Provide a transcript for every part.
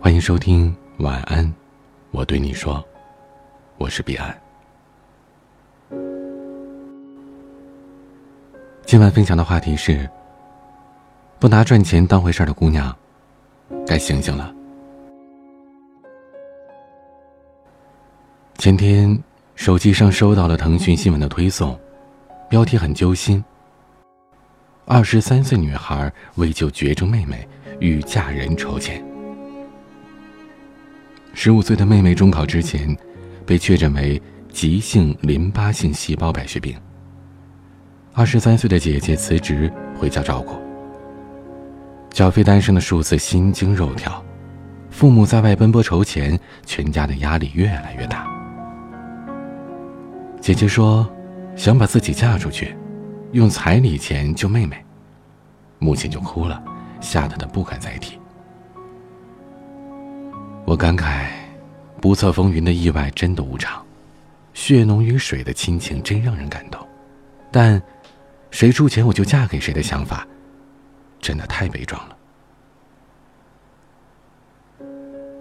欢迎收听晚安，我对你说，我是彼岸。今晚分享的话题是：不拿赚钱当回事的姑娘，该醒醒了。前天手机上收到了腾讯新闻的推送，标题很揪心。二十三岁女孩为救绝症妹妹，与嫁人筹钱。十五岁的妹妹中考之前，被确诊为急性淋巴性细胞白血病。二十三岁的姐姐辞职回家照顾。小飞单身的数字心惊肉跳，父母在外奔波筹钱，全家的压力越来越大。姐姐说，想把自己嫁出去，用彩礼钱救妹妹。母亲就哭了，吓得他不敢再提。我感慨，不测风云的意外真的无常，血浓于水的亲情真让人感动。但，谁出钱我就嫁给谁的想法，真的太悲壮了。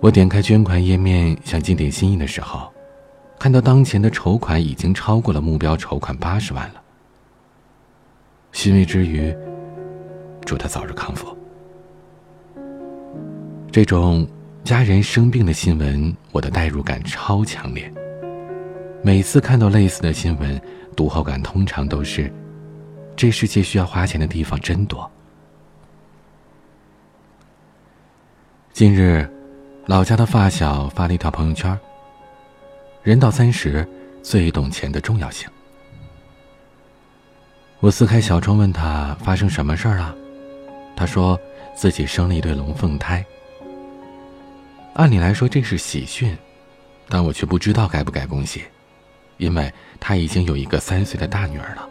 我点开捐款页面想尽点心意的时候，看到当前的筹款已经超过了目标筹款八十万了。欣慰之余，祝他早日康复。这种。家人生病的新闻，我的代入感超强烈。每次看到类似的新闻，读后感通常都是：这世界需要花钱的地方真多。近日，老家的发小发了一条朋友圈：“人到三十，最懂钱的重要性。”我撕开小窗问他发生什么事儿了，他说自己生了一对龙凤胎。按理来说这是喜讯，但我却不知道该不该恭喜，因为他已经有一个三岁的大女儿了。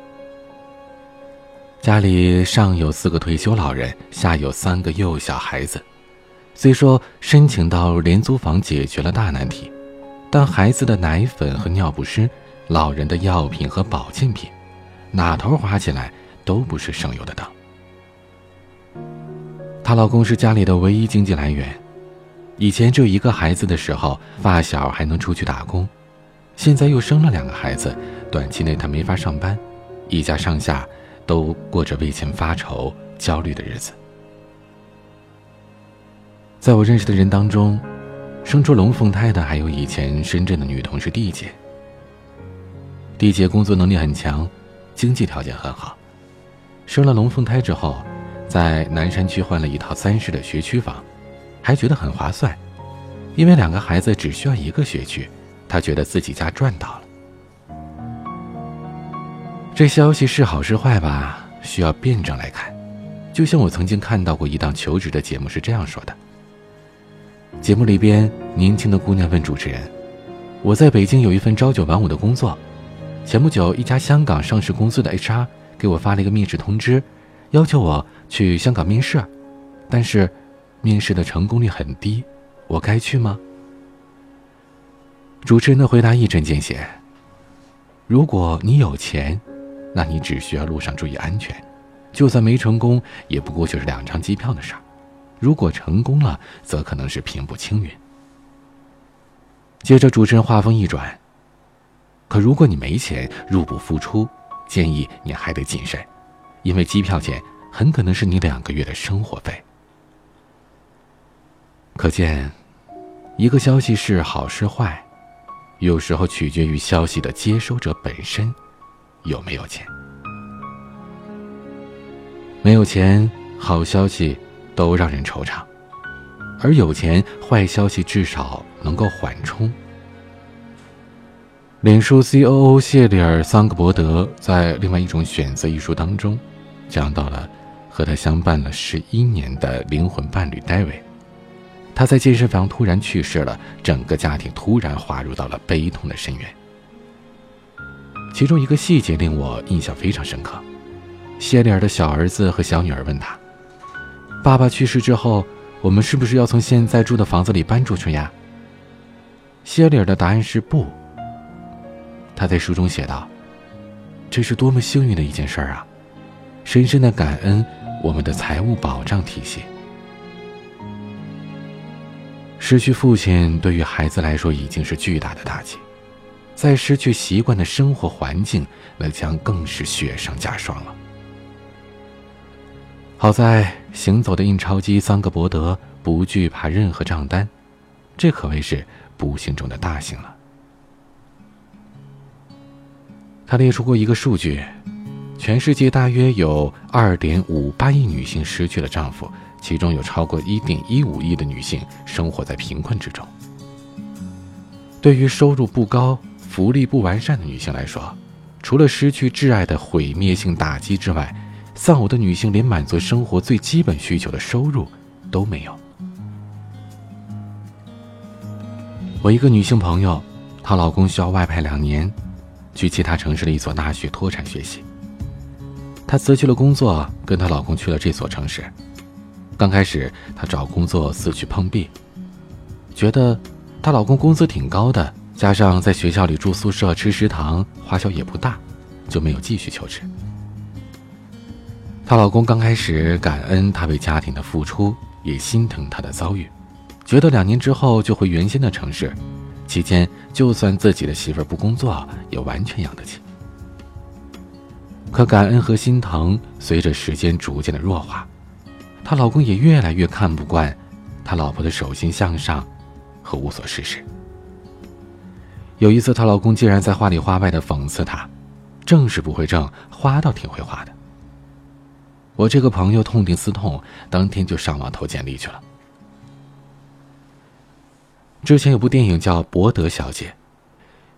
家里上有四个退休老人，下有三个幼小孩子。虽说申请到廉租房解决了大难题，但孩子的奶粉和尿不湿，老人的药品和保健品，哪头花起来都不是省油的灯。她老公是家里的唯一经济来源。以前只有一个孩子的时候，发小还能出去打工，现在又生了两个孩子，短期内他没法上班，一家上下都过着为钱发愁、焦虑的日子。在我认识的人当中，生出龙凤胎的还有以前深圳的女同事蒂姐。蒂姐工作能力很强，经济条件很好，生了龙凤胎之后，在南山区换了一套三室的学区房。还觉得很划算，因为两个孩子只需要一个学区，他觉得自己家赚到了。这消息是好是坏吧？需要辩证来看。就像我曾经看到过一档求职的节目是这样说的：节目里边，年轻的姑娘问主持人：“我在北京有一份朝九晚五的工作，前不久一家香港上市公司的 HR 给我发了一个面试通知，要求我去香港面试，但是……”面试的成功率很低，我该去吗？主持人的回答一针见血。如果你有钱，那你只需要路上注意安全，就算没成功，也不过就是两张机票的事儿。如果成功了，则可能是平步青云。接着，主持人话锋一转：“可如果你没钱，入不敷出，建议你还得谨慎，因为机票钱很可能是你两个月的生活费。”可见，一个消息是好是坏，有时候取决于消息的接收者本身有没有钱。没有钱，好消息都让人惆怅；而有钱，坏消息至少能够缓冲。脸书 C.O.O 谢里尔·桑格伯德在另外一种选择一书当中，讲到了和他相伴了十一年的灵魂伴侣戴维。他在健身房突然去世了，整个家庭突然滑入到了悲痛的深渊。其中一个细节令我印象非常深刻：谢丽尔的小儿子和小女儿问他：“爸爸去世之后，我们是不是要从现在住的房子里搬出去呀？”谢丽尔的答案是不。他在书中写道：“这是多么幸运的一件事儿啊！深深的感恩我们的财务保障体系。”失去父亲对于孩子来说已经是巨大的打击，再失去习惯的生活环境，那将更是雪上加霜了。好在行走的印钞机桑格伯德不惧怕任何账单，这可谓是不幸中的大幸了。他列出过一个数据：全世界大约有二点五八亿女性失去了丈夫。其中有超过一点一五亿的女性生活在贫困之中。对于收入不高、福利不完善的女性来说，除了失去挚爱的毁灭性打击之外，丧偶的女性连满足生活最基本需求的收入都没有。我一个女性朋友，她老公需要外派两年，去其他城市的一所大学脱产学习。她辞去了工作，跟她老公去了这所城市。刚开始，她找工作四处碰壁，觉得她老公工资挺高的，加上在学校里住宿舍、吃食堂，花销也不大，就没有继续求职。她老公刚开始感恩她为家庭的付出，也心疼她的遭遇，觉得两年之后就回原先的城市，期间就算自己的媳妇儿不工作，也完全养得起。可感恩和心疼随着时间逐渐的弱化。她老公也越来越看不惯她老婆的手心向上和无所事事。有一次，她老公竟然在话里话外的讽刺她：“挣是不会挣，花倒挺会花的。”我这个朋友痛定思痛，当天就上网投简历去了。之前有部电影叫《博德小姐》，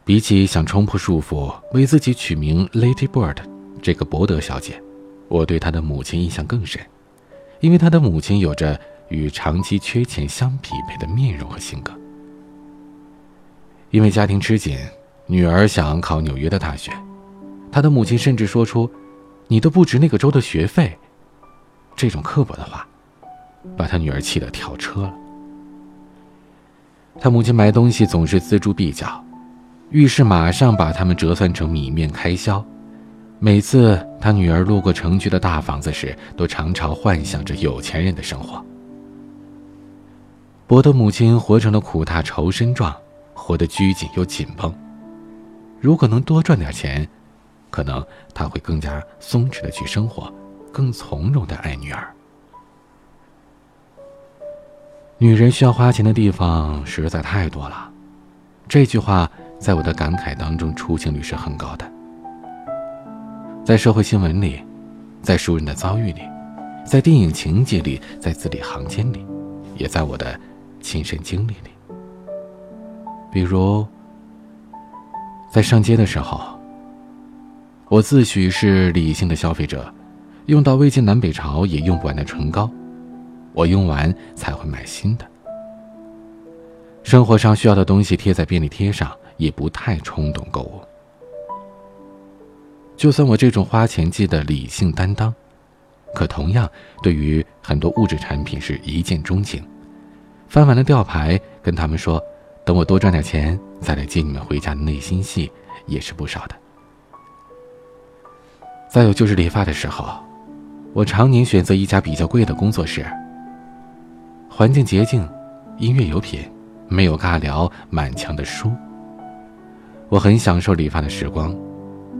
比起想冲破束缚为自己取名 Lady Bird，这个博德小姐，我对她的母亲印象更深。因为他的母亲有着与长期缺钱相匹配的面容和性格。因为家庭吃紧，女儿想考纽约的大学，他的母亲甚至说出：“你都不值那个州的学费。”这种刻薄的话，把他女儿气得跳车了。他母亲买东西总是锱铢必较，遇事马上把他们折算成米面开销。每次他女儿路过城区的大房子时，都常常幻想着有钱人的生活。博的母亲活成了苦大仇深状，活得拘谨又紧绷。如果能多赚点钱，可能他会更加松弛的去生活，更从容的爱女儿。女人需要花钱的地方实在太多了，这句话在我的感慨当中出镜率是很高的。在社会新闻里，在熟人的遭遇里，在电影情节里，在字里行间里，也在我的亲身经历里。比如，在上街的时候，我自诩是理性的消费者，用到魏晋南北朝也用不完的唇膏，我用完才会买新的。生活上需要的东西贴在便利贴上，也不太冲动购物。就算我这种花钱记的理性担当，可同样对于很多物质产品是一见钟情。翻完了吊牌，跟他们说等我多赚点钱再来接你们回家的内心戏也是不少的。再有就是理发的时候，我常年选择一家比较贵的工作室，环境洁净，音乐有品，没有尬聊，满墙的书。我很享受理发的时光。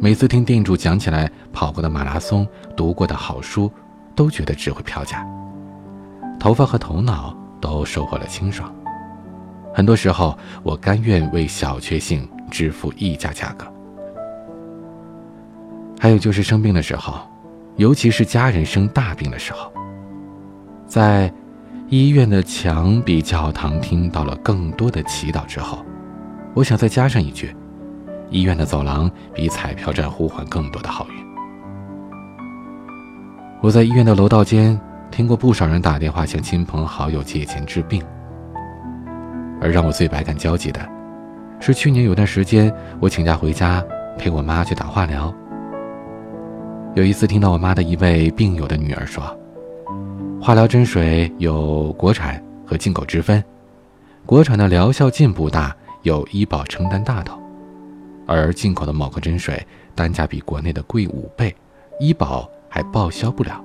每次听店主讲起来跑过的马拉松、读过的好书，都觉得值回票价。头发和头脑都收获了清爽。很多时候，我甘愿为小确幸支付溢价价格。还有就是生病的时候，尤其是家人生大病的时候，在医院的墙比教堂听到了更多的祈祷之后，我想再加上一句。医院的走廊比彩票站呼唤更多的好运。我在医院的楼道间听过不少人打电话向亲朋好友借钱治病，而让我最百感交集的，是去年有段时间我请假回家陪我妈去打化疗。有一次听到我妈的一位病友的女儿说，化疗针水有国产和进口之分，国产的疗效进步大，有医保承担大头。而进口的某个针水单价比国内的贵五倍，医保还报销不了，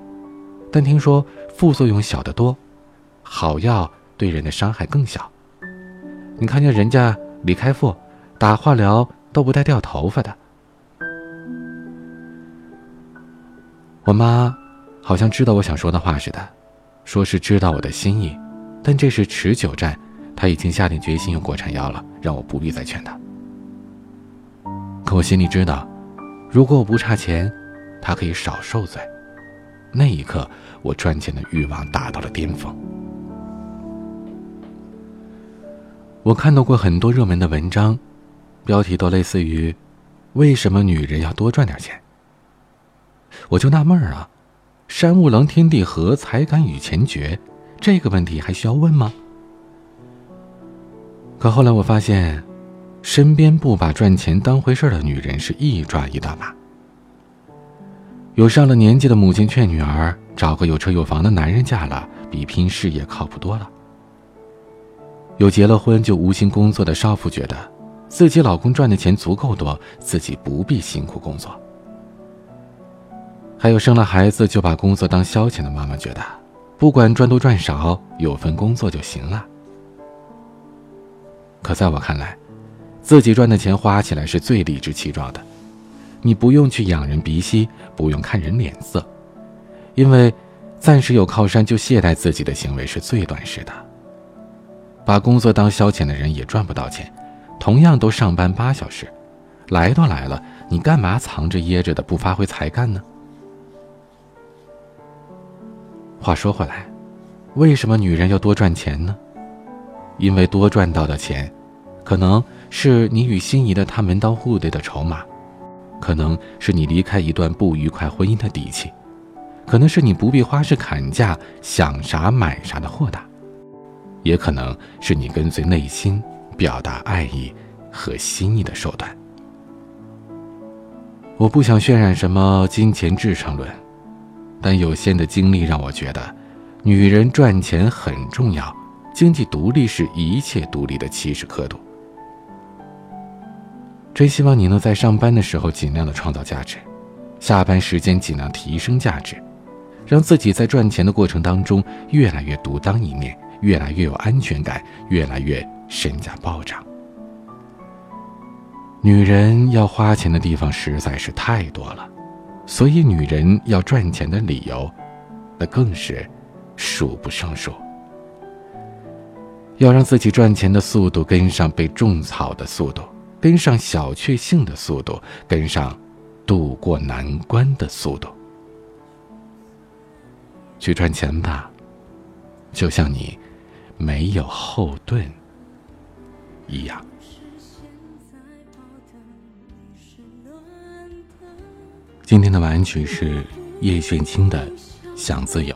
但听说副作用小得多，好药对人的伤害更小，你看见人家李开复打化疗都不带掉头发的。我妈好像知道我想说的话似的，说是知道我的心意，但这是持久战，她已经下定决心用国产药了，让我不必再劝她。我心里知道，如果我不差钱，她可以少受罪。那一刻，我赚钱的欲望达到了巅峰。我看到过很多热门的文章，标题都类似于“为什么女人要多赚点钱”。我就纳闷儿啊，山无棱，天地合，才敢与钱绝，这个问题还需要问吗？可后来我发现，身边不把赚钱当回事的女人是一抓一大把。有上了年纪的母亲劝女儿找个有车有房的男人嫁了，比拼事业靠谱多了。有结了婚就无心工作的少妇觉得，自己老公赚的钱足够多，自己不必辛苦工作。还有生了孩子就把工作当消遣的妈妈觉得，不管赚多赚少，有份工作就行了。可在我看来，自己赚的钱花起来是最理直气壮的，你不用去仰人鼻息，不用看人脸色，因为暂时有靠山就懈怠自己的行为是最短视的。把工作当消遣的人也赚不到钱，同样都上班八小时，来都来了，你干嘛藏着掖着的不发挥才干呢？话说回来，为什么女人要多赚钱呢？因为多赚到的钱，可能是你与心仪的他门当户对的筹码，可能是你离开一段不愉快婚姻的底气，可能是你不必花式砍价想啥买啥的豁达，也可能是你跟随内心表达爱意和心意的手段。我不想渲染什么金钱至上论。但有限的经历让我觉得，女人赚钱很重要，经济独立是一切独立的起始刻度。真希望你能在上班的时候尽量的创造价值，下班时间尽量提升价值，让自己在赚钱的过程当中越来越独当一面，越来越有安全感，越来越身价暴涨。女人要花钱的地方实在是太多了。所以，女人要赚钱的理由，那更是数不胜数。要让自己赚钱的速度跟上被种草的速度，跟上小确幸的速度，跟上渡过难关的速度。去赚钱吧，就像你没有后盾一样。今天的晚安曲是叶炫清的《想自由》。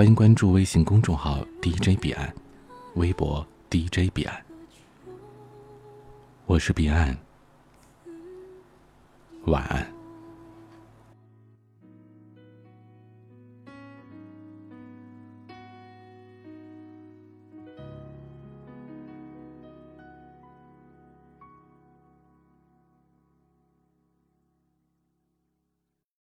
欢迎关注微信公众号 DJ 彼岸，微博 DJ 彼岸，我是彼岸，晚安。